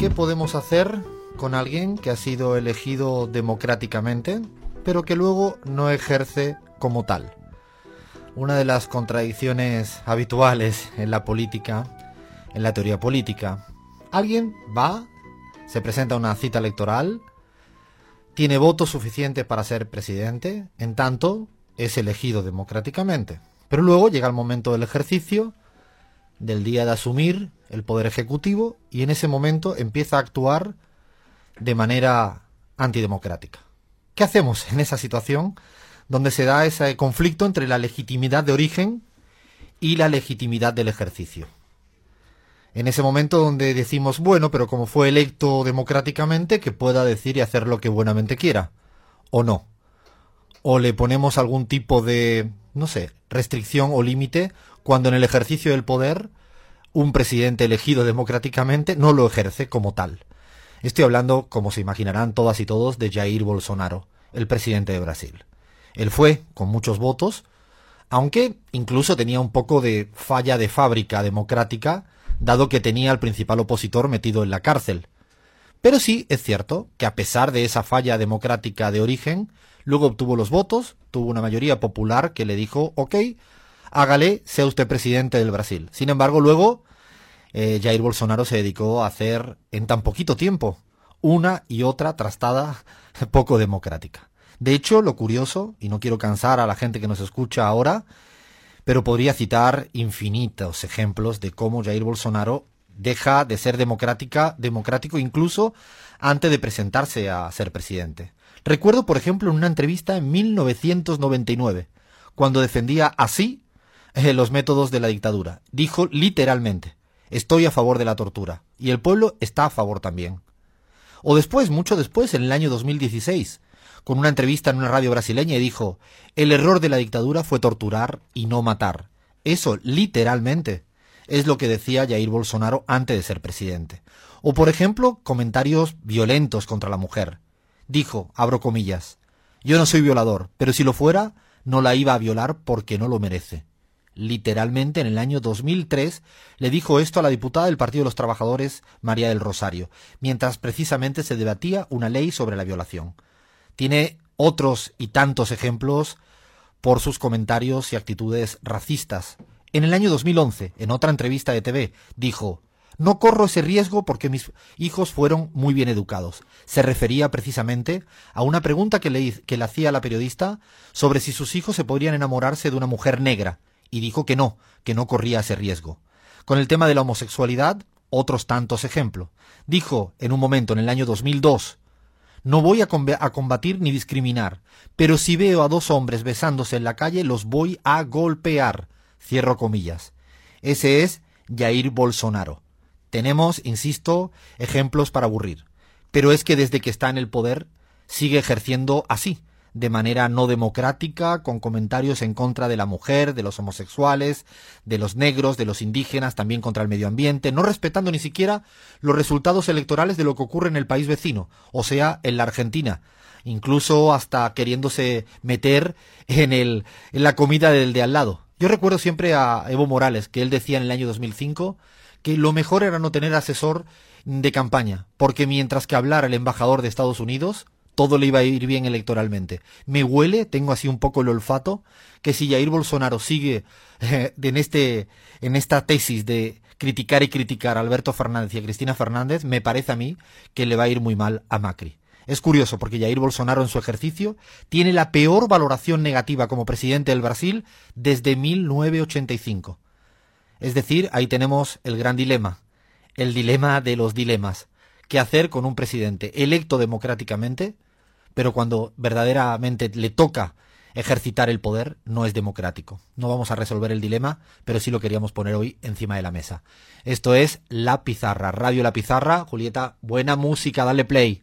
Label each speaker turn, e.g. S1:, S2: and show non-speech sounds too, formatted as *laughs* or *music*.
S1: Qué podemos hacer con alguien que ha sido elegido democráticamente, pero que luego no ejerce como tal? Una de las contradicciones habituales en la política, en la teoría política. Alguien va, se presenta a una cita electoral, tiene votos suficientes para ser presidente, en tanto es elegido democráticamente. Pero luego llega el momento del ejercicio, del día de asumir el poder ejecutivo, y en ese momento empieza a actuar de manera antidemocrática. ¿Qué hacemos en esa situación donde se da ese conflicto entre la legitimidad de origen y la legitimidad del ejercicio? En ese momento donde decimos, bueno, pero como fue electo democráticamente, que pueda decir y hacer lo que buenamente quiera, o no. O le ponemos algún tipo de, no sé, restricción o límite cuando en el ejercicio del poder un presidente elegido democráticamente no lo ejerce como tal. Estoy hablando, como se imaginarán todas y todos, de Jair Bolsonaro, el presidente de Brasil. Él fue con muchos votos, aunque incluso tenía un poco de falla de fábrica democrática, dado que tenía al principal opositor metido en la cárcel. Pero sí es cierto que a pesar de esa falla democrática de origen, luego obtuvo los votos, tuvo una mayoría popular que le dijo, ok, hágale, sea usted presidente del Brasil. Sin embargo, luego eh, Jair Bolsonaro se dedicó a hacer en tan poquito tiempo una y otra trastada *laughs* poco democrática. De hecho, lo curioso, y no quiero cansar a la gente que nos escucha ahora, pero podría citar infinitos ejemplos de cómo Jair Bolsonaro deja de ser democrática, democrático incluso antes de presentarse a ser presidente. Recuerdo, por ejemplo, en una entrevista en 1999, cuando defendía así los métodos de la dictadura. Dijo literalmente, estoy a favor de la tortura, y el pueblo está a favor también. O después, mucho después, en el año 2016, con una entrevista en una radio brasileña y dijo, el error de la dictadura fue torturar y no matar. Eso, literalmente, es lo que decía Jair Bolsonaro antes de ser presidente. O, por ejemplo, comentarios violentos contra la mujer. Dijo, abro comillas, yo no soy violador, pero si lo fuera, no la iba a violar porque no lo merece. Literalmente en el año 2003 le dijo esto a la diputada del Partido de los Trabajadores, María del Rosario, mientras precisamente se debatía una ley sobre la violación. Tiene otros y tantos ejemplos por sus comentarios y actitudes racistas. En el año 2011, en otra entrevista de TV, dijo, no corro ese riesgo porque mis hijos fueron muy bien educados. Se refería precisamente a una pregunta que le, que le hacía la periodista sobre si sus hijos se podrían enamorarse de una mujer negra, y dijo que no, que no corría ese riesgo. Con el tema de la homosexualidad, otros tantos ejemplos. Dijo en un momento, en el año 2002, no voy a, combatir ni discriminar, pero si veo a dos hombres besándose en la calle, los voy a golpear. Cierro comillas. Ese es Jair Bolsonaro. Tenemos, insisto, ejemplos para aburrir. Pero es que desde que está en el poder sigue ejerciendo así, de manera no democrática, con comentarios en contra de la mujer, de los homosexuales, de los negros, de los indígenas, también contra el medio ambiente, no respetando ni siquiera los resultados electorales de lo que ocurre en el país vecino, o sea, en la Argentina, incluso hasta queriéndose meter en, el, en la comida del de al lado. Yo recuerdo siempre a Evo Morales, que él decía en el año 2005 que lo mejor era no tener asesor de campaña, porque mientras que hablar el embajador de Estados Unidos, todo le iba a ir bien electoralmente. Me huele, tengo así un poco el olfato, que si Jair Bolsonaro sigue eh, en, este, en esta tesis de criticar y criticar a Alberto Fernández y a Cristina Fernández, me parece a mí que le va a ir muy mal a Macri. Es curioso porque Jair Bolsonaro en su ejercicio tiene la peor valoración negativa como presidente del Brasil desde 1985. Es decir, ahí tenemos el gran dilema, el dilema de los dilemas. ¿Qué hacer con un presidente electo democráticamente, pero cuando verdaderamente le toca ejercitar el poder no es democrático. No vamos a resolver el dilema, pero sí lo queríamos poner hoy encima de la mesa. Esto es La Pizarra, Radio La Pizarra. Julieta, buena música, dale play.